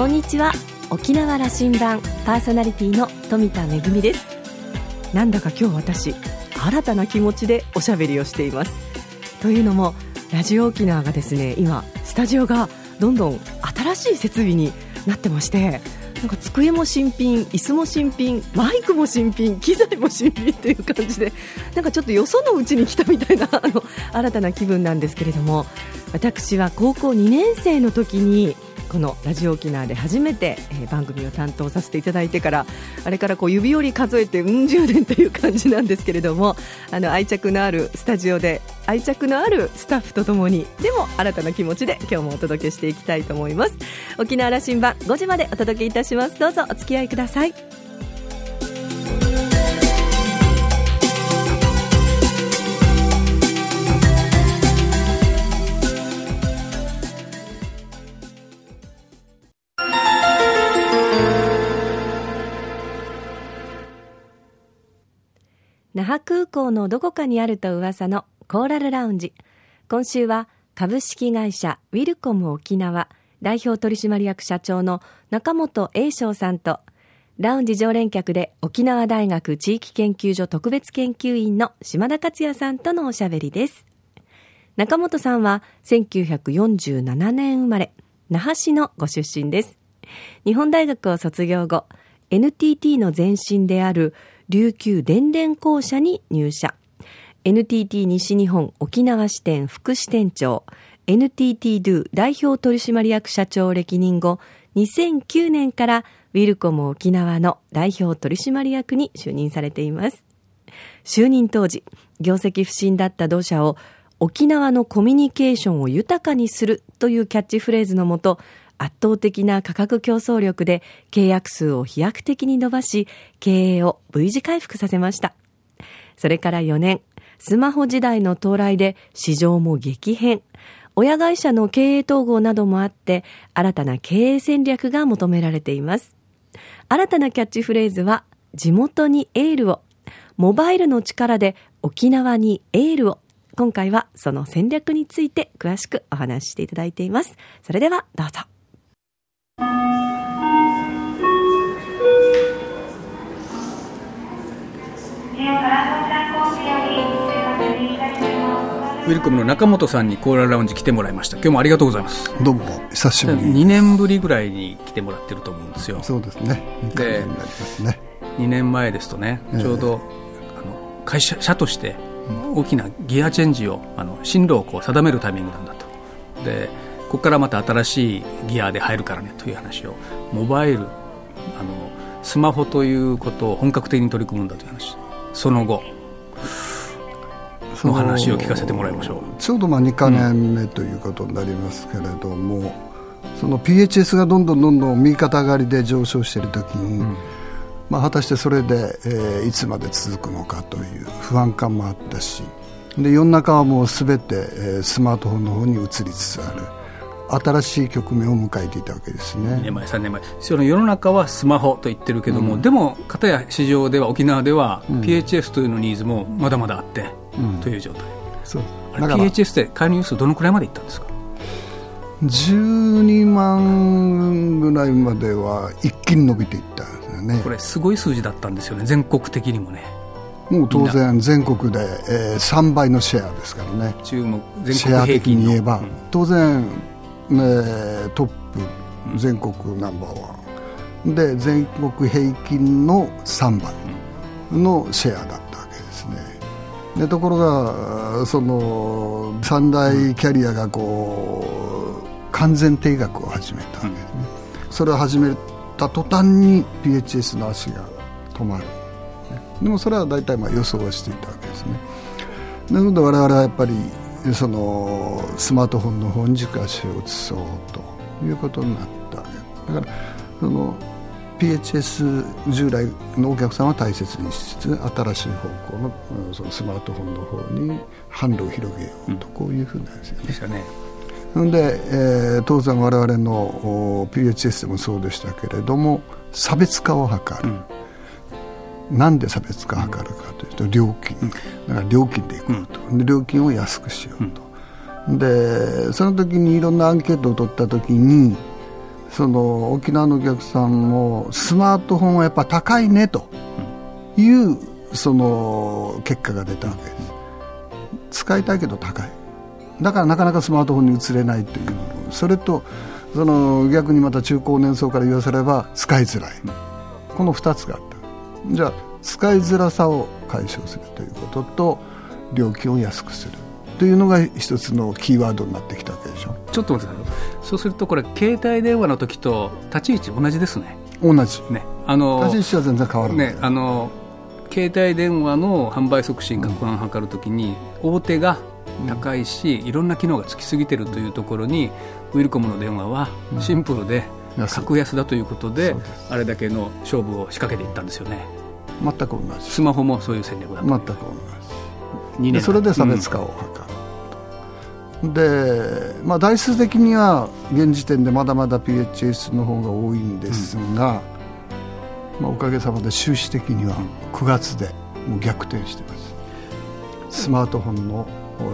こんにちは。沖縄羅針盤パーソナリティの富田恵です。なんだか今日私新たな気持ちでおしゃべりをしています。というのもラジオ沖縄がですね今スタジオがどんどん新しい設備になってましてなんか机も新品、椅子も新品、マイクも新品、機材も新品という感じでなんかちょっとよそのうちに来たみたいなあの新たな気分なんですけれども私は高校2年生の時にこのラジオ沖縄で初めて、えー、番組を担当させていただいてからあれからこう指折り数えてうん十年という感じなんですけれども あの愛着のあるスタジオで愛着のあるスタッフとともにでも新たな気持ちで今日もお届けしていきたいと思います。沖縄羅針盤5時までお届けいたします。どうぞお付き合いください。那覇空港のどこかにあると噂のコーラルラウンジ。今週は株式会社ウィルコム沖縄代表取締役社長の中本栄翔さんとラウンジ常連客で沖縄大学地域研究所特別研究員の島田克也さんとのおしゃべりです。中本さんは1947年生まれ那覇市のご出身です。日本大学を卒業後 NTT の前身である琉球電電公社に入社。NTT 西日本沖縄支店副支店長、NTT ドゥ代表取締役社長歴任後、2009年からウィルコム沖縄の代表取締役に就任されています。就任当時、業績不振だった同社を沖縄のコミュニケーションを豊かにするというキャッチフレーズのもと、圧倒的な価格競争力で契約数を飛躍的に伸ばし、経営を V 字回復させました。それから4年、スマホ時代の到来で市場も激変。親会社の経営統合などもあって、新たな経営戦略が求められています。新たなキャッチフレーズは、地元にエールを、モバイルの力で沖縄にエールを。今回はその戦略について詳しくお話ししていただいています。それではどうぞ。ウィルコムの中本さんにコーラルラウンジ来てもらいました。今日もありがとうございますどうも久しぶり。2年ぶりぐらいに来てもらってると思うんですよ。そうですね。でね2年前ですとね、ちょうどあの会社社として大きなギアチェンジをあの進路をこう定めるタイミングなんだと。でここからまた新しいギアで入るからねという話をモバイルあのスマホということを本格的に取り組むんだという話。その後の話を聞かせてもらいましょう。ちょうどまあ2か年目ということになりますけれども、うん、その PHS がどんどんどんどん右肩上がりで上昇しているときに、うん、まあ、果たしてそれで、えー、いつまで続くのかという不安感もあったしで世の中はもうすべて、えー、スマートフォンの方に移りつつある。新しい局面を迎えていたわけですね。2年前、3年前、その世の中はスマホと言ってるけども、うん、でも、片や市場では、沖縄では、PHS というのニーズもまだまだあって、という状態、そう。PHS って介入数、どのくらいまでいったんですか？12万ぐらいまでは一気に伸びていったんですよね。これ、すごい数字だったんですよね、全国的にもね。もう当然、全国で、えー、3倍のシェアですからね、注目全国平均の。言えば、うん、当然、ね、トップ、全国ナンバーワン。で全国平均の3倍のシェアだったわけですね。でところがその三大キャリアがこう完全定額を始めたわけですね、それを始めた途端に PHS の足が止まる、でもそれは大体まあ予想はしていたわけですね。なので我々はやっぱりそのスマートフォンの方に軸足を移そうということになっただからその PHS 従来のお客さんは大切にしつつ新しい方向のそのスマートフォンの方に販路を広げようと、こういうふうなんですよね。ですよね。で、えー、当然我々の PHS でもそうでしたけれども差別化を図る、うん、なんで差別化を図るかというと料金、だから料金でいこうと、で料金を安くしようと、でその時にいろんなアンケートを取った時にその沖縄のお客さんもスマートフォンはやっぱ高いねと。いうその結果が出たわけです。使いたいけど高い。だからなかなかスマートフォンに移れないという。それとその逆にまた中高年層から言わせれば使いづらい。この2つがあったじゃあ使いづらさを解消するということと料金を安くするというのが一つのキーワードになってきたわけでしょ。ちょっと待ってください。そうするとこれ携帯電話の時と立ち位置同じですね。同じ、ね、あの立ち位置は全然変わらない、ね、あの携帯電話の販売促進、拡販を図るときに、大手が高いし、いろんな機能がつきすぎてるというところに、ウィルコムの電話はシンプルで、格安だということで、あれだけの勝負を仕掛けていったんですよね。全く同じ。スマホもそういう戦略だ全く同じ。でそれで差別化を図る、うん、で、まあ、台数的には現時点でまだまだ PHS の方が多いんですが、まあ、おかげさまで収支的には9月でもう逆転してます。スマートフォンの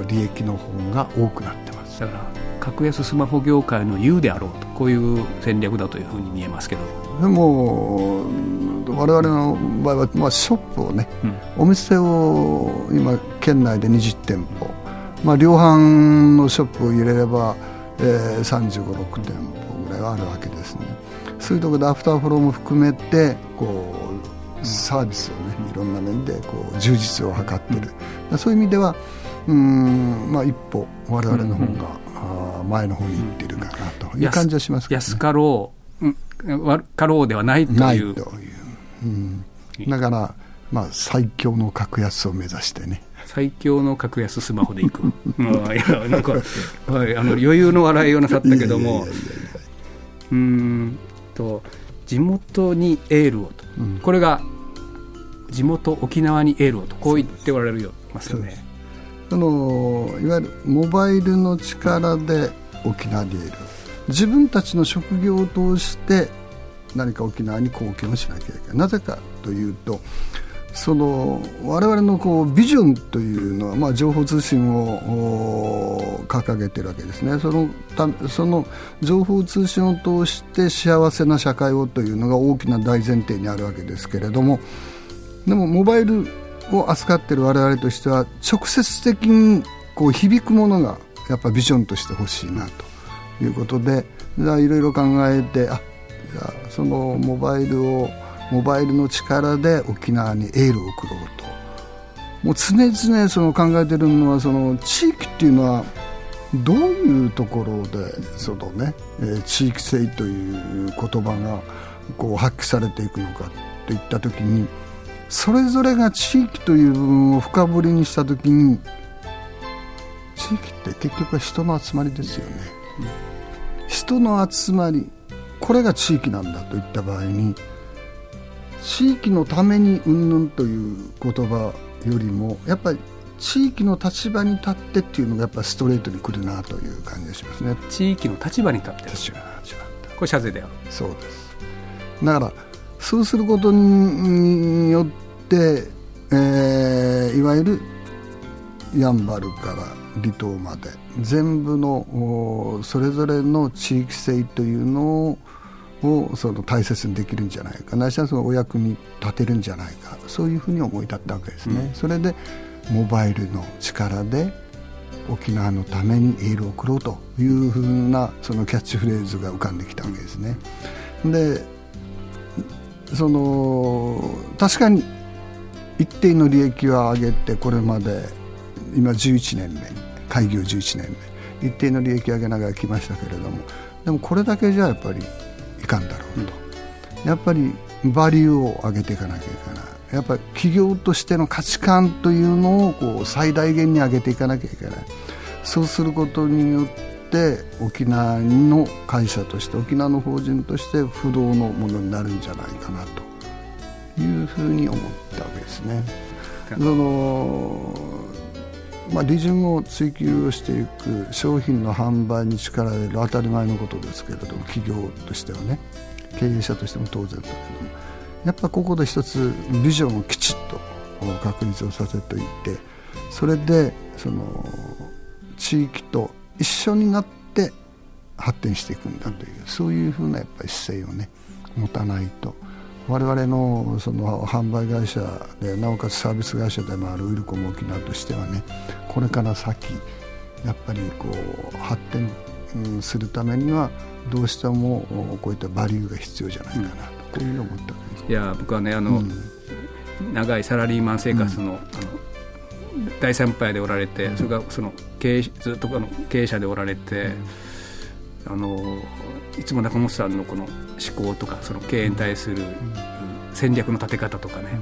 利益の方が多くなってます。だから格安スマホ業界の優であろうとこういう戦略だというふうに見えますけど。でも我々の場合は、まあ、ショップをね、うん、お店を今県内で20店舗、まあ、量販のショップを入れれば、えー、3 5 6店舗ぐらいはあるわけですね。そういうところでアフターフォローも含めてこうサービスをねいろんな面でこう充実を図ってる、うん、そういう意味ではうん、まあ、一歩我々の方が、うん、前の方に行ってるかなと。いう感じはしますけど、ね、安かろう、うん、悪かろうではないという。ないという、うん、だから、まあ、最強の格安を目指してね。最強の格安スマホでいく、うん、いやなんか、はい、あの余裕の笑いをなさったけども。うんと地元にエールをと、うん、これが地元沖縄にエールをと。こう言っておられるよますよねあのいわゆるモバイルの力で沖縄にエール自分たちの職業を通して何か沖縄に貢献をしなきゃいけない。なぜかというとその我々のこうビジョンというのは、まあ、情報通信を掲げてるわけですね。そのたその情報通信を通して幸せな社会をというのが大きな大前提にあるわけですけれどもでもモバイルを扱ってる我々としては直接的にこう響くものがやっぱビジョンとして欲しいなということでいろいろ考えてあじゃあそのモバイルをモバイルの力で沖縄にエールを送ろうと。もう常々その考えてるのはその地域っていうのはどういうところでそのね、えー、地域性という言葉がこう発揮されていくのかといった時にそれぞれが地域という部分を深掘りにした時に地域って結局は人の集まりですよね、うん、人の集まりこれが地域なんだといった場合に地域のためにうんぬんという言葉よりもやっぱり地域の立場に立ってっていうのがやっぱストレートにくるなという感じがしますね。地域の立場に立って立場これ謝罪だよ。そうです。だからそうすることによって、えー、いわゆるやんばるから離島まで全部のそれぞれの地域性というのををその大切にできるんじゃないか。ないしはそのお役に立てるんじゃないか。そういうふうに思い立ったわけですね、うん、それでモバイルの力で沖縄のためにエールを送ろうというふうなそのキャッチフレーズが浮かんできたわけですね。でその確かに一定の利益は上げてこれまで今11年目開業11年目一定の利益を上げながら来ましたけれどもでもこれだけじゃやっぱりいかんだろうと、うん、やっぱりバリューを上げていかなきゃいけな。いやっぱり企業としての価値観というのをこう最大限に上げていかなきゃいけない。そうすることによって沖縄の会社として沖縄の法人として不動のものになるんじゃないかなと。いうふうに思ったわけですね。そのまあ、利潤を追求していく商品の販売に力を入れる当たり前のことですけれども企業としてはね。経営者としても当然だけども。やっぱここで一つビジョンをきちっと確立をさせていてそれでその地域と一緒になって発展していくんだというそういうふうなやっぱり姿勢をね持たないと。我々のその販売会社でなおかつサービス会社でもあるウィルコム沖縄としてはねこれから先やっぱりこう発展するためにはどうしてもこういったバリューが必要じゃないかなと、こういうのを思ったいや僕はねあの、うん、長いサラリーマン生活の,、あの大先輩でおられて、それがその経営ずっとあの経営者でおられて、あのいつも中本さんのこの思考とかその経営に対する戦略の立て方とかね、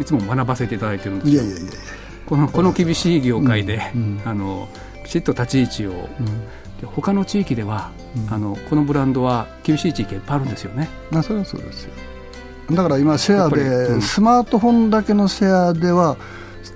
いつも学ばせていただいてるんですよ。いやいやいやこのこの厳しい業界で、あのきちっと立ち位置を、うん、他の地域では、あのこのブランドは厳しい地域いっぱいあるんですよね。あそれはそうですよ。だから今シェアで、スマートフォンだけのシェアでは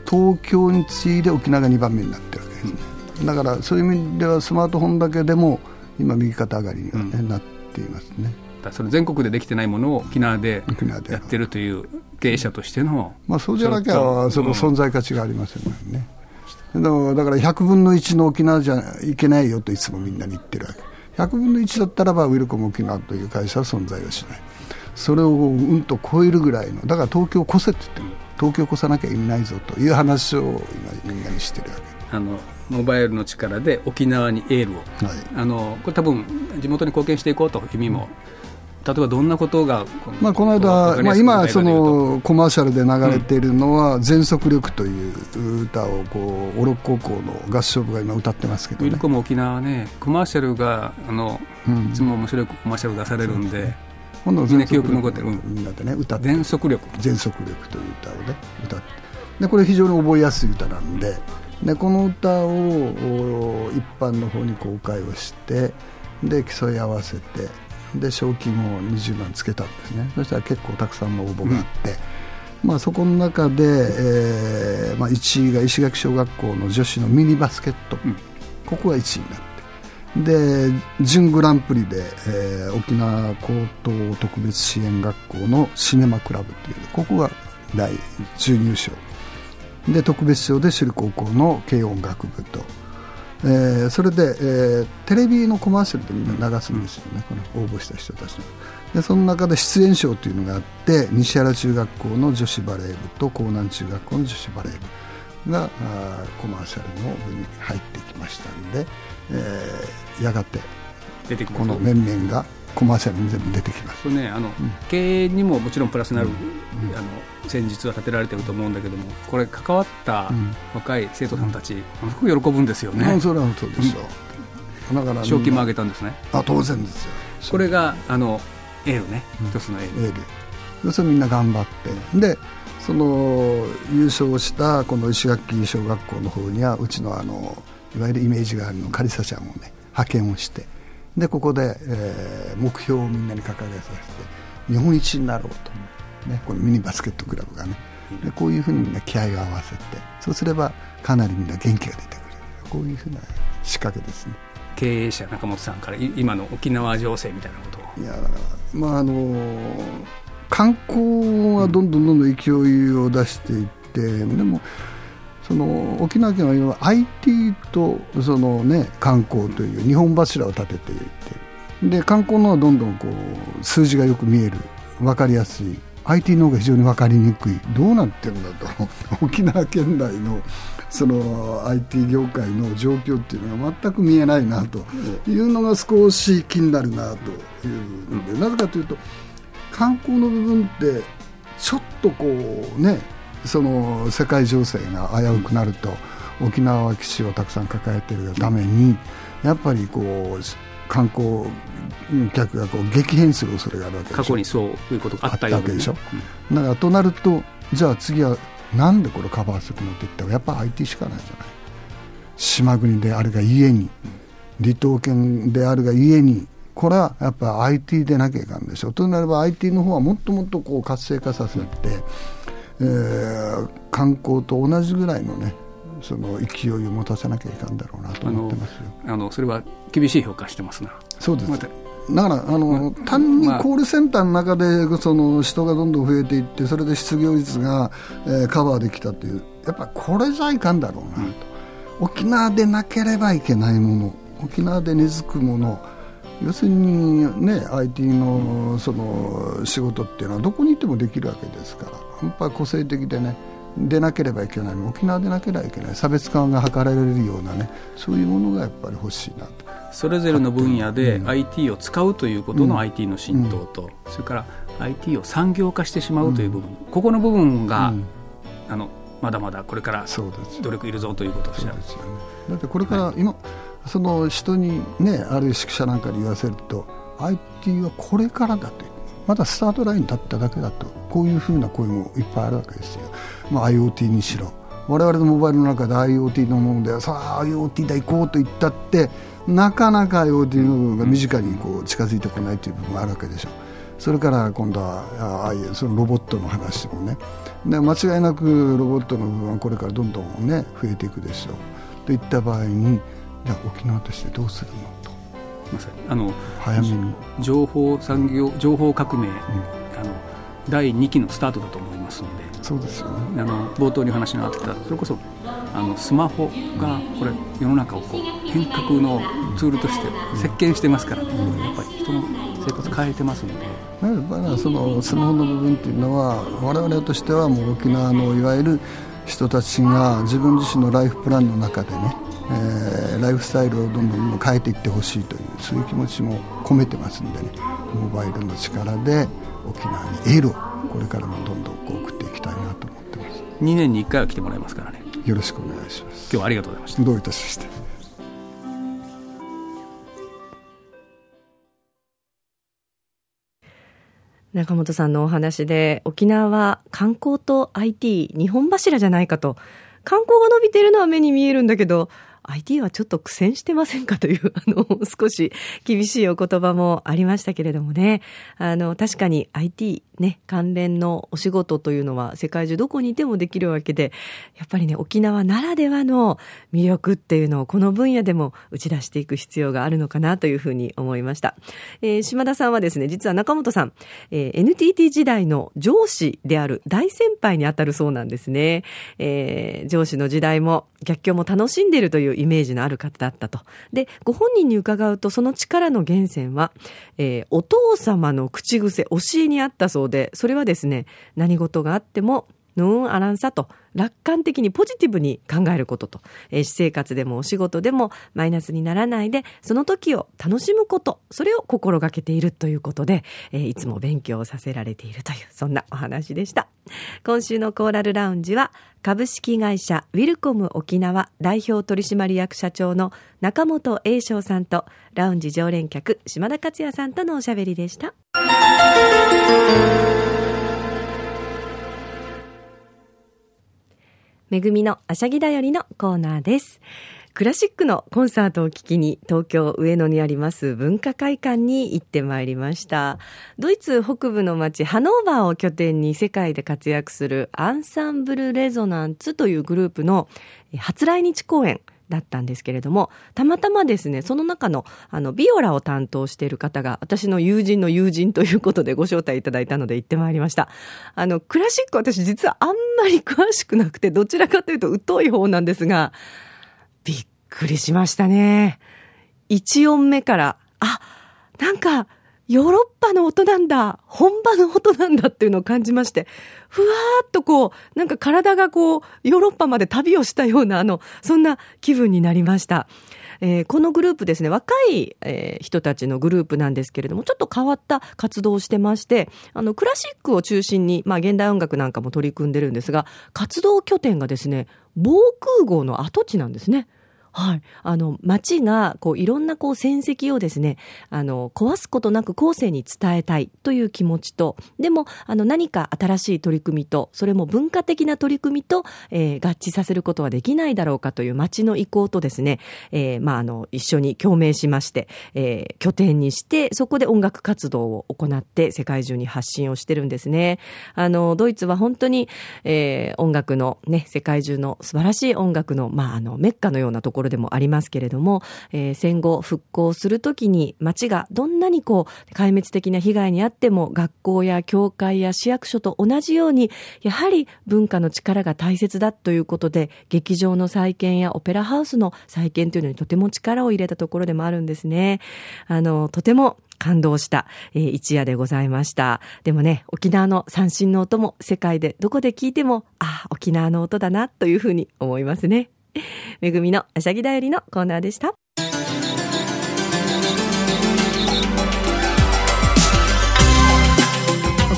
東京に次いで沖縄が2番目になってるわけですね、だからそういう意味ではスマートフォンだけでも今右肩上がりにはね、うん、なっていますね。その全国でできてないものを沖縄でやってるという経営者としての、まあ、そうじゃなきゃその存在価値がありませんもんね、だから100分の1の沖縄じゃいけないよといつもみんなに言ってるわけ。100分の1だったらばウィルコム沖縄という会社は存在はしない。それをうんと超えるぐらいのだから東京を越せって言っても東京を越さなきゃいけないぞという話を今みんなにしてるわけ。あのモバイルの力で沖縄にエールを、はい、あのこれ多分地元に貢献していこうという意味も、例えばどんなことがまあ、この間、まあ、今そのコマーシャルで流れているのは「全速力」という歌をこう小禄高校の合唱部が今歌ってますけど、ね、ウィルコム沖縄はねコマーシャルがあの、うん、いつも面白いコマーシャル出されるんで。みんな記憶残ってる、みんなでね歌って。全速力。全速力という歌をね歌って。でこれ非常に覚えやすい歌なんででこの歌を一般の方に公開をしてで競い合わせてで賞金を20万つけたんですね。そしたら結構たくさんの応募があって、うん、まあ、そこの中で、えーまあ、1位が石垣小学校の女子のミニバスケット、うん、ここが1位になってで準グランプリで、えー、沖縄高等特別支援学校のシネマクラブというここが第準優勝で特別賞で首里高校の軽音楽部と、えー、それで、えー、テレビのコマーシャルでみんな流すんですよね、この応募した人たちの。でその中で出演賞というのがあって西原中学校の女子バレー部と江南中学校の女子バレー部。があコマーシャルの部に入ってきましたんで、えー、やがてこの面々がコマーシャルに全部出てきます。ね、あの、うん、経営にももちろんプラスになる、うん、あの戦術は立てられてると思うんだけども、これ関わった若い生徒さんたち、うん、すごく喜ぶんですよね。それはそうですよ。だから賞金も上げたんですね。あ当然ですよ。これがあのエールね、一つのエール。エール。それみんな頑張って。で。その優勝したこの石垣小学校の方にはうちのあのいわゆるイメージがあるのカリサちゃんをね派遣をして。でここで、えー、目標をみんなに掲げさせて日本一になろうと、ね、このミニバスケットクラブがね。でこういうふうにみんな気合を合わせてそうすればかなりみんな元気が出てくる。こういうふうな仕掛けですね。経営者中本さんから今の沖縄情勢みたいなことを。いやまああの観光はどんどんどんどん勢いを出していって、うん、でもその沖縄県は今 IT とその、ね、観光という日本柱を立てていてで観光のはどんどんこう数字がよく見える。分かりやすい。IT の方が非常に分かりにくい。どうなってるんだと 沖縄県内のその IT 業界の状況っていうのが全く見えないなというのが少し気になるなというのでなぜかというと観光の部分ってちょっとこうねその世界情勢が危うくなると、沖縄は基地をたくさん抱えているためにやっぱりこう観光客がこう激変する恐れがあるわけでしょ。過去にそういうことがあったわけでしょ、うん、だからとなるとじゃあ次はなんでこれカバーするのって言ったらやっぱ IT しかないじゃない。島国であるがゆえに離島県であるがゆえにこれはやっぱ IT でなきゃいかんでしょとなれば IT の方はもっともっとこう活性化させて、えー、観光と同じぐらいのねその勢いを持たせなきゃいかんだろうなと思ってますよ。あのそれは厳しい評価してますな。そうです、だからあの、ま単にコールセンターの中でその人がどんどん増えていってそれで失業率が、えー、カバーできたというやっぱこれじゃいかんだろうなと、うん、沖縄でなければいけないもの沖縄で根付くもの要するにね IT のその仕事っていうのはどこにいてもできるわけですから。やっぱり個性的でねでなければいけない。沖縄でなければいけない。差別化が図られるようなねそういうものがやっぱり欲しいなと。それぞれの分野で IT を使うということの IT の浸透と、それから IT を産業化してしまうという部分、ここの部分が、あのまだまだこれから努力いるぞということをおっしゃる、ね、だってこれから今、はい、その人にねある指揮者なんかに言わせると IT はこれからだと。まだスタートラインに立っただけだと。こういうふうな声もいっぱいあるわけですよ、まあ、IoT にしろ。我々のモバイルの中で IoT のものでさあ IoT だ行こうと言ったってなかなか IoT の部分が身近にこう近づいてこないという部分があるわけでしょう。それから今度はああいうそのロボットの話もね。で間違いなくロボットの部分はこれからどんどんね増えていくでしょう。といった場合にじゃあ沖縄としてどうするのと。まさにあの早めに。情報産業情報革命、うん、あの第2期のスタートだと思いますので。そうですよね。あの冒頭にお話があったそれこそあのスマホがこれ世の中をこう変革のツールとして席巻してますからね、うん、やっぱり人の生活変えてますので。やっぱりそのスマホの部分っていうのは我々としてはもう沖縄のいわゆる人たちが自分自身のライフプランの中でね、えー、ライフスタイルをどんどん変えていってほしいというそういう気持ちも込めてますんでねモバイルの力で沖縄にエールをこれからもどんどんこう送っていきたいなと思ってます。2年に1回は来てもらえますからね。よろしくお願いします。今日はありがとうございました。どういたしまして。中本さんのお話で、沖縄は観光と IT、日本柱じゃないかと。観光が伸びているのは目に見えるんだけど、IT はちょっと苦戦してませんかという、あの、少し厳しいお言葉もありましたけれどもね。あの、確かに IT ね、関連のお仕事というのは世界中どこにいてもできるわけで、やっぱりね、沖縄ならではの魅力っていうのをこの分野でも打ち出していく必要があるのかなというふうに思いました。えー、島田さんはですね、実は中本さん、えー、NTT 時代の上司である大先輩にあたるそうなんですね。えー、上司の時代も逆境も楽しんでいるというイメージのある方だったと。で、ご本人に伺うとその力の源泉は、えー、お父様の口癖、教えにあったそうで、それはですね、何事があっても、ヌーンアランサと楽観的にポジティブに考えることと、えー、私生活でもお仕事でもマイナスにならないで、その時を楽しむこと、それを心がけているということで、えー、いつも勉強させられているという、そんなお話でした。今週のコーラルラウンジは、株式会社ウィルコム沖縄代表取締役社長の中本栄翔さんと、ラウンジ常連客島田克也さんとのおしゃべりでした。めぐみのあしゃぎだよりのコーナーです。クラシックのコンサートを聴きに東京上野にあります文化会館に行ってまいりました。ドイツ北部の町ハノーバーを拠点に世界で活躍するアンサンブルレゾナンツというグループの初来日公演だったんですけれども、たまたまですね、その中の、あの、ビオラを担当している方が、私の友人の友人ということでご招待いただいたので行ってまいりました。あの、クラシック私実はあんまり詳しくなくて、どちらかというと疎い方なんですが、びっくりしましたね。1音目から、あ、なんか、ヨーロッパの音なんだ、本場の音なんだっていうのを感じまして、ふわーっとこう、なんか体がこう、ヨーロッパまで旅をしたような、あの、そんな気分になりました。えー、このグループですね、若い、えー、人たちのグループなんですけれども、ちょっと変わった活動をしてまして、あの、クラシックを中心に、まあ、現代音楽なんかも取り組んでるんですが、活動拠点がですね、防空壕の跡地なんですね。はい。あの、町が、こう、いろんな、こう、戦績をですね、あの、壊すことなく後世に伝えたいという気持ちと、でも、あの、何か新しい取り組みと、それも文化的な取り組みと、えー、合致させることはできないだろうかという町の意向とですね、えー、まあ、あの、一緒に共鳴しまして、えー、拠点にして、そこで音楽活動を行って、世界中に発信をしてるんですね。あの、ドイツは本当に、えー、音楽のね、世界中の素晴らしい音楽の、まあ、あの、メッカのようなところころでもありますけれども、えー、戦後復興するときに街がどんなにこう壊滅的な被害にあっても学校や教会や市役所と同じようにやはり文化の力が大切だということで劇場の再建やオペラハウスの再建というのにとても力を入れたところでもあるんですね。あの、とても感動した、えー、一夜でございました。でもね、沖縄の三振の音も世界でどこで聞いても、ああ、沖縄の音だなというふうに思いますね。めぐみのあしゃぎだよりのコーナーでした。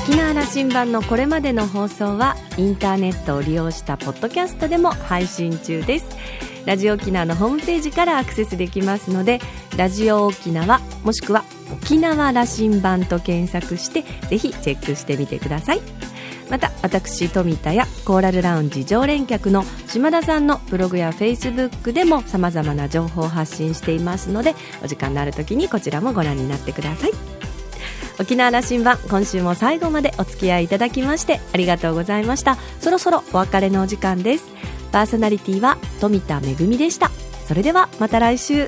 沖縄羅針盤のこれまでの放送はインターネットを利用したポッドキャストでも配信中ですラジオ沖縄のホームページからアクセスできますのでラジオ沖縄もしくは沖縄羅針盤と検索してぜひチェックしてみてくださいまた私富田やコーラルラウンジ常連客の島田さんのブログやフェイスブックでもさまざまな情報を発信していますのでお時間のある時にこちらもご覧になってください。沖縄羅針盤今週も最後までお付き合いいただきましてありがとうございました。そろそろお別れのお時間です。パーソナリティは富田恵でした。それではまた来週。